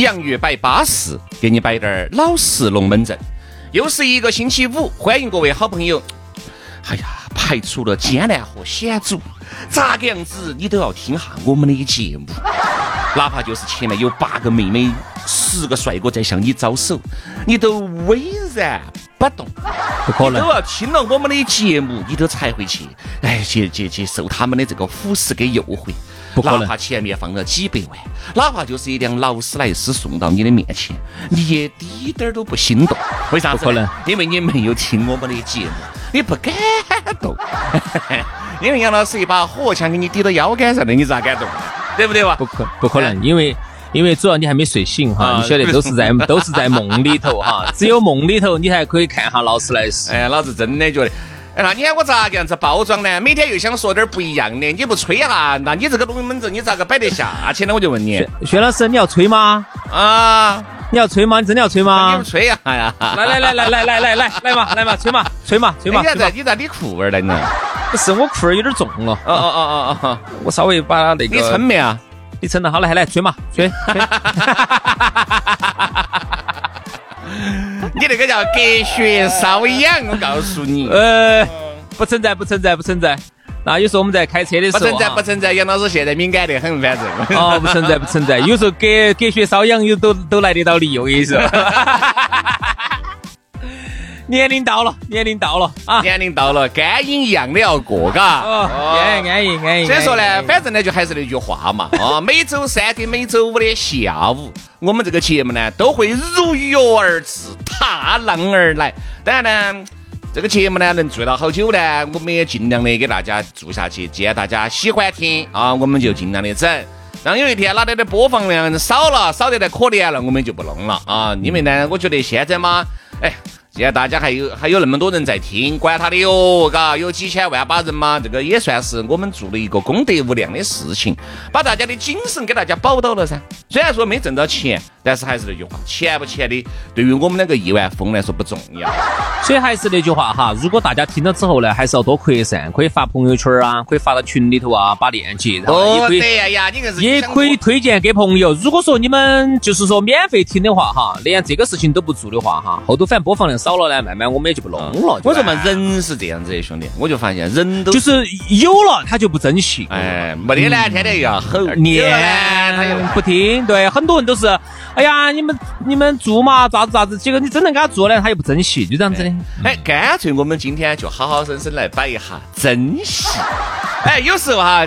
洋芋摆巴士，给你摆点儿老式龙门阵。又是一个星期五，欢迎各位好朋友。哎呀，排除了艰难和险阻，咋个样子你都要听下我们的节目。哪怕就是前面有八个妹妹、十个帅哥在向你招手，你都巍然不动。不可能都要听了我们的节目，你都才会去，哎，去去去受他们的这个腐蚀跟诱惑。不可能哪怕前面放了几百万，哪怕就是一辆劳斯莱斯送到你的面前，你也滴点儿都不心动。为啥子？不可能，因为你没有听我们的节目，你不敢动。因为杨老师一把火枪给你抵到腰杆上的，你咋敢动？对不对吧？不可不可能，因为因为主要你还没睡醒哈，啊你晓得都是在都是在梦里头哈，只有梦里头你还可以看下劳斯莱斯。哎，老子真的觉得。哎，那你看我咋个样子包装呢？每天又想说点不一样的，你不吹哈，那你这个龙门阵你咋个摆得下去呢？我就问你薛老师，你要吹吗？啊，你要吹吗？你真的要吹你吗不？吹呀？哎呀，来来来来来来来来来嘛来嘛，吹嘛吹嘛吹嘛！你在你咋理裤儿了呢？不是我裤儿有点重了，哦哦哦哦哦，我稍微把那个你撑没啊？你撑了，好来来吹嘛吹吹。你那个叫隔靴搔痒，我告诉你，呃，不存在不存在不存在。那有时候我们在开车的时候，不存在不存在。杨老师现在敏感得很，反正。哦，不存在不存在，有时候隔隔靴搔痒，有都都来得到理，我跟你说。年龄到了，年龄到了啊！年龄到了，肝瘾一样的要过，嘎。哦，安逸安逸安逸。所以说呢，反正呢，就还是那句话嘛，啊，每周三跟每周五的下午，我们这个节目呢都会如约而至，踏浪而来。当然呢，这个节目呢能做到好久呢，我们也尽量的给大家做下去。既然大家喜欢听啊，我们就尽量的整。当有一天哪里的播放量少了，少得来可怜了，我们就不弄了啊。因为呢，我觉得现在嘛，哎。既然大家还有还有那么多人在听，管他的哟，嘎，有几千万把人嘛，这个也算是我们做了一个功德无量的事情，把大家的精神给大家保到了噻。虽然说没挣到钱，但是还是那句话，钱不钱的，对于我们两个亿万富翁来说不重要。所以还是那句话哈，如果大家听了之后呢，还是要多扩散，可以发朋友圈啊，可以发到群里头啊，把链接，然后也哦，可以。对呀呀，你硬是也可以推荐给朋友。如果说你们就是说免费听的话，哈，连这个事情都不做的话，哈，后头反正播放量少了呢，慢慢我们也就不弄了。我说嘛，人是这样子的，兄弟，我就发现人都就是有了他就不珍惜，哎，没得呢，天天又要吼，有了呢他又不听。对，很多人都是，哎呀，你们你们做嘛，咋子咋子，结果你真的给他做了，他又不珍惜，就这样子的。哎，干脆我们今天就好好生生来摆一下珍惜。哎，有时候哈，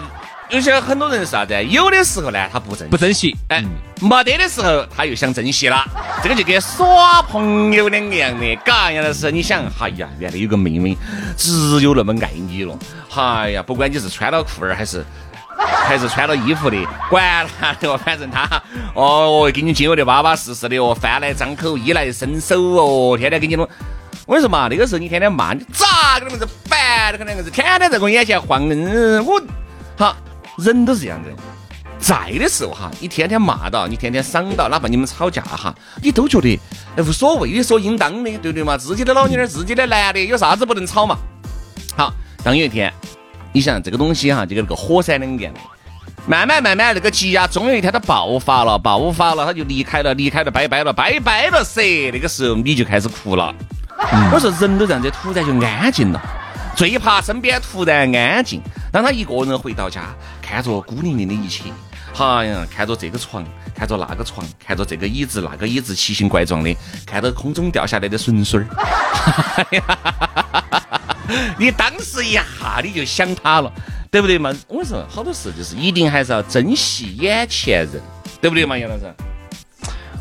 有些很多人是啥子？有的时候呢，他不珍惜不珍惜，哎，没得的时候他又想珍惜了，这个就跟耍朋友两个样的。嘎，杨老师，你想，哎呀，原来有个妹妹只有那么爱你了，哎呀，不管你是穿了裤儿还是。还是穿了衣服的，管他的哦，反正他哦，给你经历的巴巴适适的哦，饭来张口，衣来伸手哦，天天给你弄。我跟你说嘛，那个时候你天天骂你，咋个那么子烦？那个那个子，天天在我眼前晃，嗯，我好人都是这样子。在的时候哈，你天天骂到，你天天赏到，哪怕你们吵架哈，你都觉得哎无所谓的，所应当的，对不对嘛？自己的老娘儿，自己的男的，有啥子不能吵嘛？好，当有一天，你想这个东西哈，就跟那个火山两样的，慢慢慢慢那个积压，终有一天它爆发了，爆发了，它就离开了，离开了，拜拜了，拜拜了噻。那个时候你就开始哭了。我说人都这样子，突然就安静了。最怕身边突然安静。当他一个人回到家，看着孤零零的一切，哎呀，看着这个床，看着那个床，看着这个椅子那个椅子，奇形怪状的，看到空中掉下来的笋笋儿，哎呀，你当时一下你就想他了，对不对嘛？我说好多事就是一定还是要珍惜眼前人，对不对嘛，杨老师？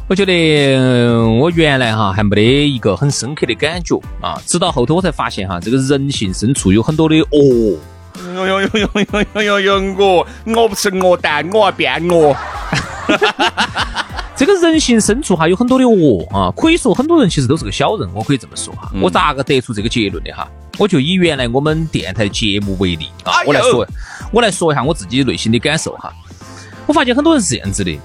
我觉得我原来哈还没得一个很深刻的感觉啊，直到后头我才发现哈，这个人性深处有很多的恶。哟哟哟哟哟哟哟！我我不是恶蛋，我要变恶。这个人性深处哈有很多的恶啊，可以说很多人其实都是个小人，我可以这么说哈。我咋个得出这个结论的哈？我就以原来我们电台节目为例啊，我来说，我来说一下我自己内心的感受哈。我发现很多人是这样子的，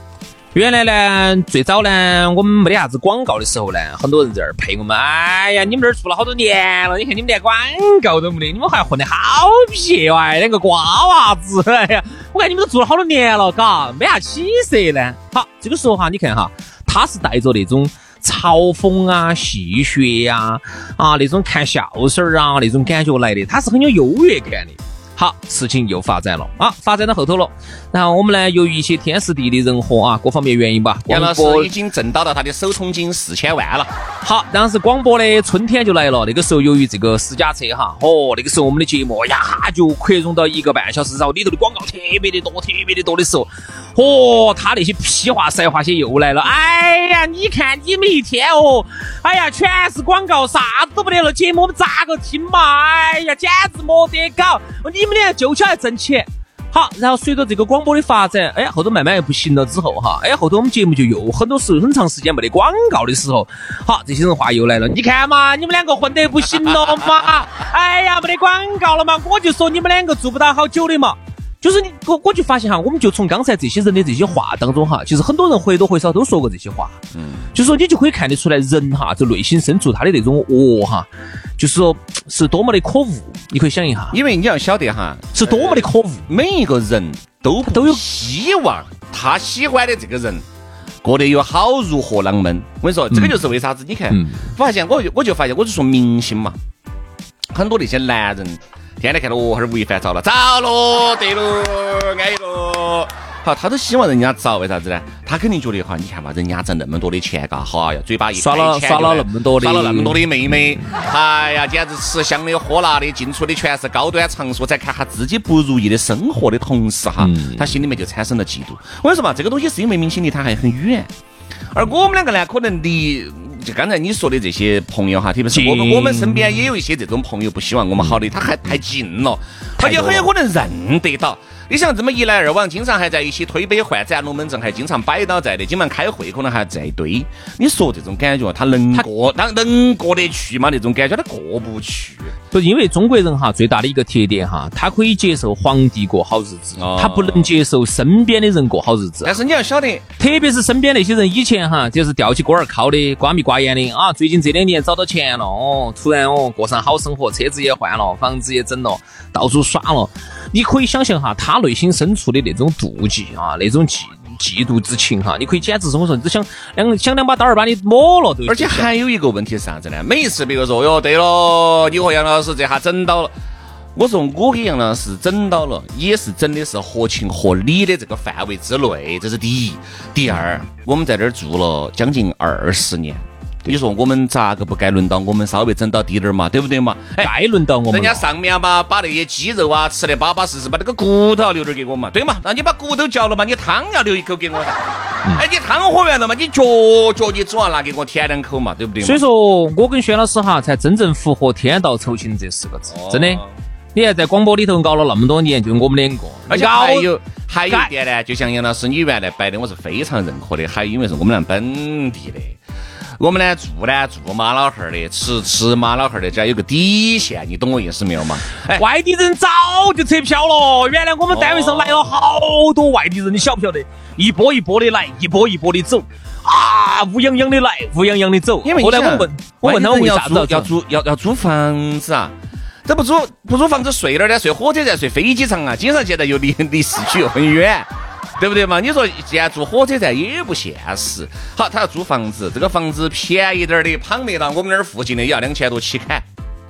原来呢，最早呢，我们没得啥子广告的时候呢，很多人在这儿陪我们。哎呀，你们这儿做了好多年了，你看你们连广告都没得，你们还混得好撇哇，两个瓜娃子。哎呀，我看你们都做了好多年了，嘎，没啥起色呢。好，这个时候哈，你看哈，他是带着那种嘲讽啊、戏谑呀、啊那种看笑声儿啊那种感觉来的，他是很有优越感的。好，事情又发展了啊，发展到后头了。然后我们呢，由于一些天时地利人和啊，各方面原因吧，杨老师已经挣到了他的首充金四千万了。好，当时广播的春天就来了。那个时候，由于这个私家车哈，哦，那个时候我们的节目呀就扩容到一个半小时，然后里头的广告特别的多，特别的多的时候，哦，他那些屁话、塞话些又来了。哎呀，你看你们一天哦，哎呀，全是广告，啥子都不得了。节目我们咋个听嘛？哎呀，简直没得搞，你们。就起来挣钱，好，然后随着这个广播的发展，哎，后头慢慢又不行了之后哈，哎，后头我们节目就又很多时候很长时间没得广告的时候，好，这些人话又来了，你看嘛，你们两个混得不行了嘛，哎呀，没得广告了嘛，我就说你们两个做不到好久的嘛。就是你，我我就发现哈，我们就从刚才这些人的这些话当中哈，其实很多人或多或少都说过这些话。嗯，就是说你就可以看得出来，人哈，就内心深处他的那种恶哈，就是说是多么的可恶。你可以想一下，因为你要晓得哈，是多么的可恶。每一个人都都有希望他喜欢的这个人过得有好如何啷们。我跟你说，这个就是为啥子？你看，发现我我就发现，我就说明星嘛，很多那些男人。天天看到哦，还是吴亦凡遭了，遭了，对喽，安逸喽。好，他都希望人家遭，为啥子呢？他肯定觉得哈，你看嘛，人家挣那么多的钱，嘎，哈呀，嘴巴一耍了耍了那么多的，耍了那么多的妹妹，哎呀，简直吃香的喝辣的，进出的全是高端场所，在看他自己不如意的生活的同时哈，他心里面就产生了嫉妒。我跟你说嘛，这个东西是因为明星离他还很远，而我们两个呢，可能离。就刚才你说的这些朋友哈，特别是我们我们身边也有一些这种朋友不希望我们好的，他还太近了，他就很有可能认得到。你像这么一来二往，经常还在一起推杯换盏，龙门阵还经常摆到在的，经常开会可能还在一堆。你说这种感觉，他能过，他能过得去吗？那种感觉他过不去。不，因为中国人哈最大的一个特点哈，他可以接受皇帝过好日子，他不能接受身边的人过好日子。但是你要晓得，特别是身边那些人以前哈就是吊起锅儿靠的，瓜米瓜眼的啊，最近这两年找到钱了哦，突然哦过上好生活，车子也换了，房子也整了，到处耍了。你可以想象哈，他内心深处的那种妒忌啊，那种嫉嫉妒之情哈，你可以简直是我说，只想两想两把刀儿把你抹了都。而且还有一个问题是啥子呢？每一次别个说哟，对了，你和杨老师这下整到了，我说我给杨老师整到了，也是整的是合情合理的这个范围之内，这是第一。第二，我们在这儿住了将近二十年。你说我们咋个不该轮到我们稍微整到低点儿嘛，对不对嘛？该轮到我们。人家上面嘛，把那些鸡肉啊吃得巴巴适适，把那个骨头留点给我嘛，对嘛？那你把骨头嚼了嘛，你汤要留一口给我噻。哎，你汤喝完了嘛，你脚脚你总要拿给我舔两口嘛，对不对？所以说我跟轩老师哈，才真正符合“天道酬勤”这四个字，真的。你还在广播里头熬了那么多年，就我们两个，而且还有还有一点呢，就像杨老师你原来摆的，我是非常认可的，还因为是我们俩本地的。我们呢住呢住马老汉儿的，吃吃马老汉儿的，只要有个底线，你懂我意思没有嘛？哎，外地人早就撤票了。原来我们单位上来了好多外地人，你晓不晓得？一波一波的来，一波一波的走，啊，乌泱泱的来，乌泱泱的走。因为后来我问，我问他们为啥子要租要要租房子啊？这不租不租房子睡哪儿呢？睡火车站，睡飞机场啊？经常现在又离离市区又很远。对不对嘛？你说既然住火车站也不现实。好，他要租房子，这个房子便宜点的，旁边到我们那儿附近的也要两千多起砍，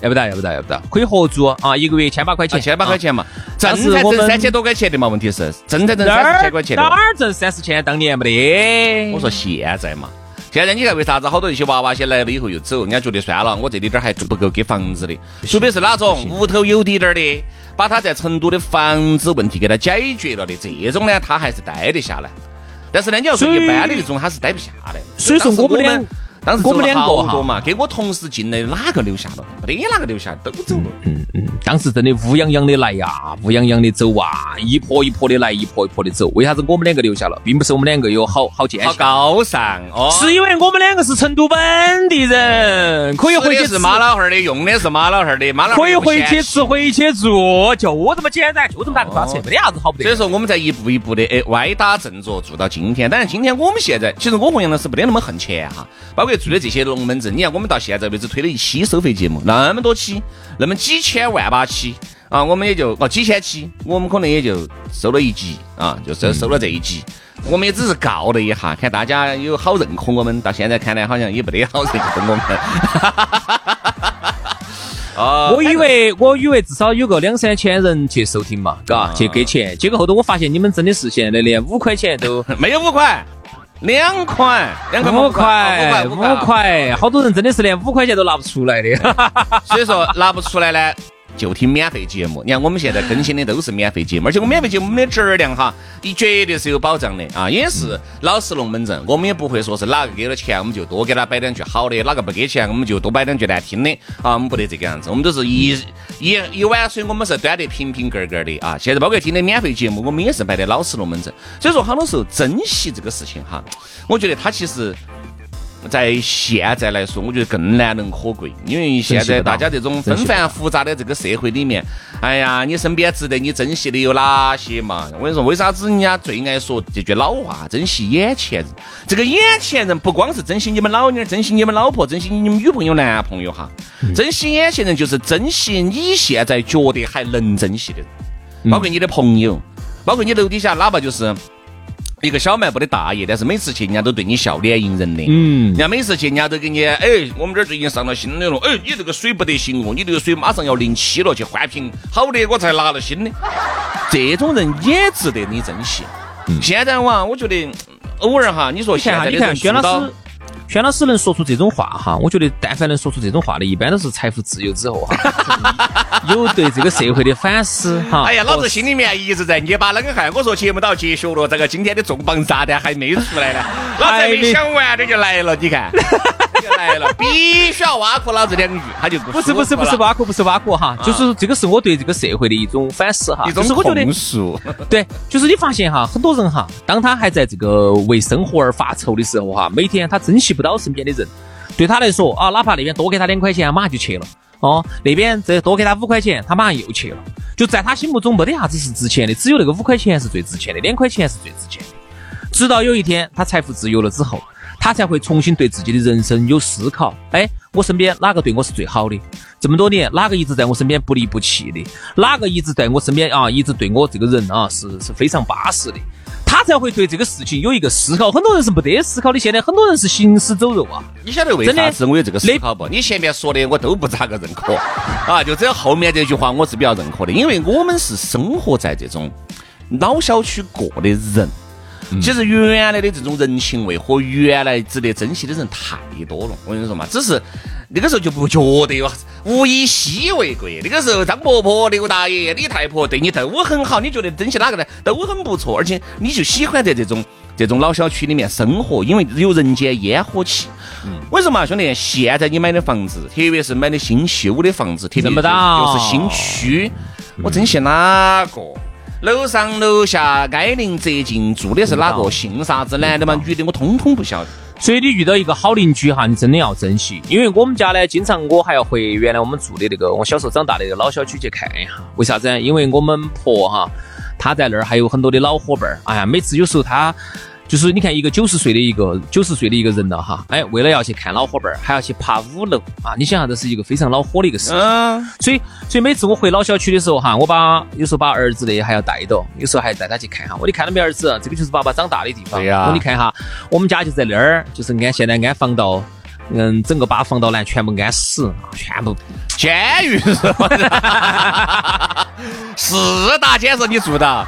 要不得，要不得，要不得，可以合租啊，一个月千把块钱，千把块钱嘛。挣才挣三千多块钱的嘛？问题是挣才挣三四千块钱的。哪儿挣三四千？当年没得。我说现在嘛，现在你看为啥子好多一些娃娃些来了以后又走？人家觉得算了，我这里点还不够给房子的。除非是哪种屋头有滴点儿的。把他在成都的房子问题给他解决了的这种呢，他还是待得下来。但是呢，你要说一般的那种，他是待不下来。所以说我们当时我们两个哈好多嘛，跟我同时进来哪个留下了？没得哪个留下，都走了。嗯嗯，当时真的乌泱泱的来呀，乌泱泱的走啊，一波一波的来，一波一波的走。为啥子我们两个留下了，并不是我们两个有好好坚好，高尚哦！是因为我们两个是成都本地人，可以回去是妈老汉儿的，用的是妈老汉儿的，妈老汉儿可以回去吃，回去住，就这么简单，就这么大个瓜扯，没得啥子好不得。所以说我们在一步一步的哎歪打正着做到今天。当然，今天我们现在其实我和杨老师没得那么恨钱哈，包括做的这些龙门阵，你看我们到现在为止推了一期收费节目，那么多期，那么几千万把期啊，我们也就哦几千期，我们可能也就收了一集啊，就收收了这一集。我们也只是告了一下，看大家有好认可我们，到现在看来好像也不得好认可我们。哦 我以为我以为至少有个两三千人去收听嘛，嘎，去给钱。结果后头我发现你们真的是现在连五块钱都 没有五块，两块，两块五块五块，好多人真的是连五块钱都拿不出来的。所以说拿不出来呢，就听免费节目。你看我们现在更新的都是免费节目，而且我们免费节目的质量哈，你绝对是有保障的啊，也是老实龙门阵。我们也不会说是哪个给了钱我们就多给他摆两句好的，哪个不给钱我们就多摆两句难听的啊，我们不得这个样子，我们都是一一一碗水我们是端得平平格格的啊。现在包括听的免费节目，我们也是摆的老实龙门阵。所以说，很多时候珍惜这个事情哈，我觉得它其实。在现在来说，我觉得更难能可贵，因为现在大家这种纷繁复杂的这个社会里面，哎呀，你身边值得你珍惜的有哪些嘛？我跟你说，为啥子人家最爱说这句老话，珍惜眼前人？这个眼前人不光是珍惜你们老妞儿，珍惜你们老婆，珍惜你们女朋友、男朋友哈，珍惜眼前人就是珍惜你现在觉得还能珍惜的人，包括你的朋友，包括你楼底下哪怕就是。一个小卖部的大爷，但是每次去人家都对你笑脸迎人的，嗯，人家每次去人家都给你，哎，我们这儿最近上了新的了，哎，你这个水不得行哦，你这个水马上要临期了，去换瓶好的，我才拿了新的。这种人也值得你珍惜。现在哇，我觉得嗯偶尔哈，你说现在的你看，人做到轩老师，轩老师能说出这种话哈，我觉得但凡能说出这种话的，一般都是财富自由之后哈，有对这个社会的反思哈。哎呀，老子心里面一直在捏把冷汗。我说节目都要结束了，这个今天的重磅炸弹还没出来呢，老子还没想完这就来了，你看，来了，必须要挖苦老子两句，他就不不是不是不是挖苦不是挖苦哈，就是这个是我对这个社会的一种反思哈，一种是我觉得。对，就是你发现哈，很多人哈，当他还在这个为生活而发愁的时候哈，每天他珍惜不到身边的人，对他来说啊，哪怕那边多给他两块钱，马上就去了。哦，那边再多给他五块钱，他马上又去了。就在他心目中没得啥子是值钱的，只有那个五块钱是最值钱的，两块钱是最值钱的。直到有一天他财富自由了之后，他才会重新对自己的人生有思考。哎，我身边哪个对我是最好的？这么多年，哪个一直在我身边不离不弃的？哪个一直在我身边啊，一直对我这个人啊是是非常巴适的？他才会对这个事情有一个思考。很多人是没得思考的，现在很多人是行尸走肉啊。你晓得为啥子我有这个思考不？你前面说的我都不咋个认可 啊，就只有后面这句话我是比较认可的，因为我们是生活在这种老小区过的人。其实原来的这种人情味和原来值得珍惜的人太多了，我跟你说嘛，只是那个时候就不觉得有物以稀为贵。那个时候张伯伯、刘大爷、李太婆对你都很好，你觉得珍惜哪个呢？都很不错，而且你就喜欢在这种 这种老小区里面生活，因为有人间烟火气。我跟你说嘛，兄弟，现在你买的房子，特别是买的新修的房子，特别是认不到又是新区，我珍惜哪个？楼上楼下挨邻则近，住的是哪个？姓啥子？男的嘛，女的？我通通不晓得。所以你遇到一个好邻居哈，你真的要珍惜。因为我们家呢，经常我还要回原来我们住的那个我小时候长大的那个老小区去看一下。为啥子呢？因为我们婆哈，她在那儿还有很多的老伙伴儿。哎呀，每次有时候她就是你看一个九十岁的一个九十岁的一个人了哈，哎，为了要去看老伙伴儿，还要去爬五楼啊！你想下，这是一个非常恼火的一个事情。嗯，所以，所以每次我回老小区的时候哈，我把有时候把儿子的还要带到，有时候还带他去看哈。我说你看到没，儿子，这个就是爸爸长大的地方。对呀我说你看哈，我们家就在那儿，就是安现在安防盗，嗯，整个把防盗栏全部安死，啊全部监狱 是吧？四大监是你住的？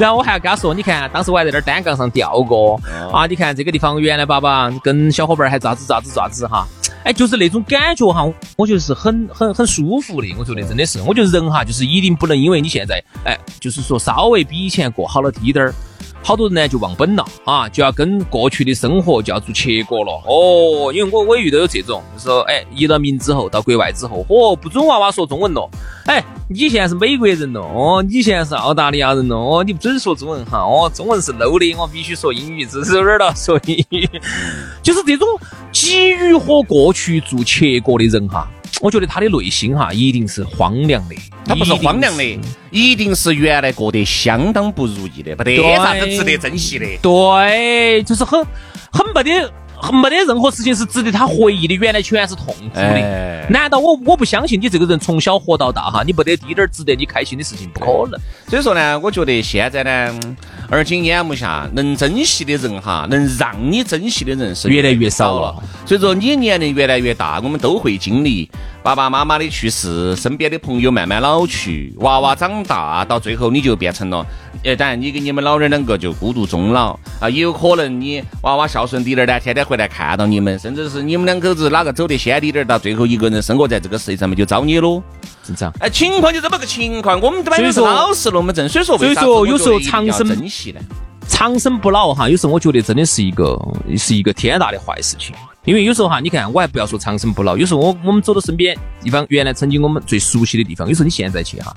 然后我还要跟他说，你看，当时我还在那儿单杠上吊过啊！你看这个地方，原来爸爸跟小伙伴儿还咋子咋子咋子哈，哎，就是那种感觉哈，我觉得是很很很舒服的。我觉得真的是，我觉得人哈，就是一定不能因为你现在哎，就是说稍微比以前过好了滴点儿，好多人呢就忘本了啊，就要跟过去的生活就要做切割了。哦，因为我我也遇到有这种，就说哎，移了民之后到国外之后，嚯，不准娃娃说中文了。哎，你现在是美国人了，哦，你现在是澳大利亚人了，哦，你不准说中文哈，哦，中文是 low 的，我必须说英语，这是有点了，说英语，就是这种急于和过去做切割的人哈。我觉得他的内心哈，一定是荒凉的。他不是荒凉的，一定是原来过得相当不如意的，没得啥子值得珍惜的。对，就是很很没得。没得任何事情是值得他回忆的，原来全是痛苦的。难道我我不相信你这个人从小活到大哈，你没得滴点儿值得你开心的事情？不可能。所以说呢，我觉得现在呢，而今眼目下，能珍惜的人哈，能让你珍惜的人是越来越少了。所以说你年龄越来越大，我们都会经历爸爸妈妈的去世，身边的朋友慢慢老去，娃娃长大，到最后你就变成了。呃，当然，你跟你们老人两个就孤独终老啊，也有可能你娃娃孝顺滴点儿呢，天天回来看到你们，甚至是你们两口子哪个走得先滴点儿，到最后一个人生活在这个世界上面就遭你喽，是这样。哎，情况就这么个情况，我们这边是老实龙门阵，所以说，所以说有时候长生珍惜呢，长生不老哈，有时候我觉得真的是一个是一个天大的坏事情。因为有时候哈，你看，我还不要说长生不老，有时候我我们走到身边地方，原来曾经我们最熟悉的地方，有时候你现在去哈，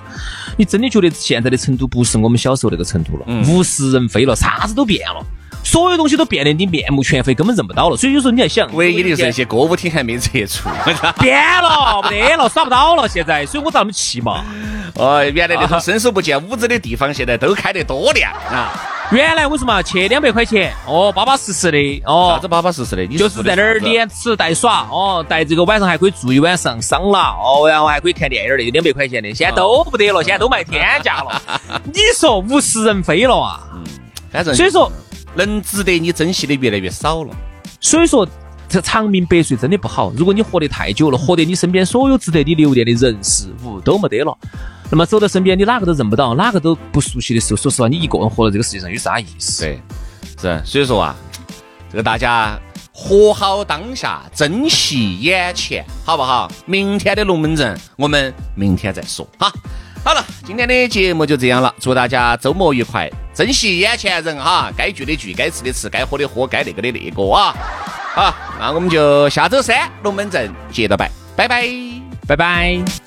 你真的觉得现在的成都不是我们小时候那个成都了，物是人非了，啥子都变了，所有东西都变得你面目全非，根本认不到了。所以有时候你在想，唯一的就是那些歌舞厅还没撤出，变了，没得了，耍不到了。现在，所以我咋那么气嘛？哦，原来那种伸手不见五指的地方，现在都开得多亮啊！原来我说嘛，去两百块钱？哦，巴巴适适的哦，啥子巴巴适适的？你就是在那儿连吃带耍哦，带这个晚上还可以住一晚上桑拿哦，然后还可以看电影儿的，两百块钱的，现在都不得了，现在都卖天价了。你说物是人非了啊？嗯，反正所以说能值得你珍惜的越来越少了。所以说这长命百岁真的不好。如果你活得太久了，活得你身边所有值得你留恋的人事物都没得了。那么走到身边，你哪个都认不到，哪个都不熟悉的时候，说实话，你一个人活在这个世界上有啥意思？对，是。所以说啊，这个大家活好当下，珍惜眼前，好不好？明天的龙门阵，我们明天再说。哈，好了，今天的节目就这样了，祝大家周末愉快，珍惜眼前人哈，该聚的聚，该吃的吃，该喝的喝，该那个的那个啊。好，那我们就下周三龙门阵接着拜，拜拜，拜拜。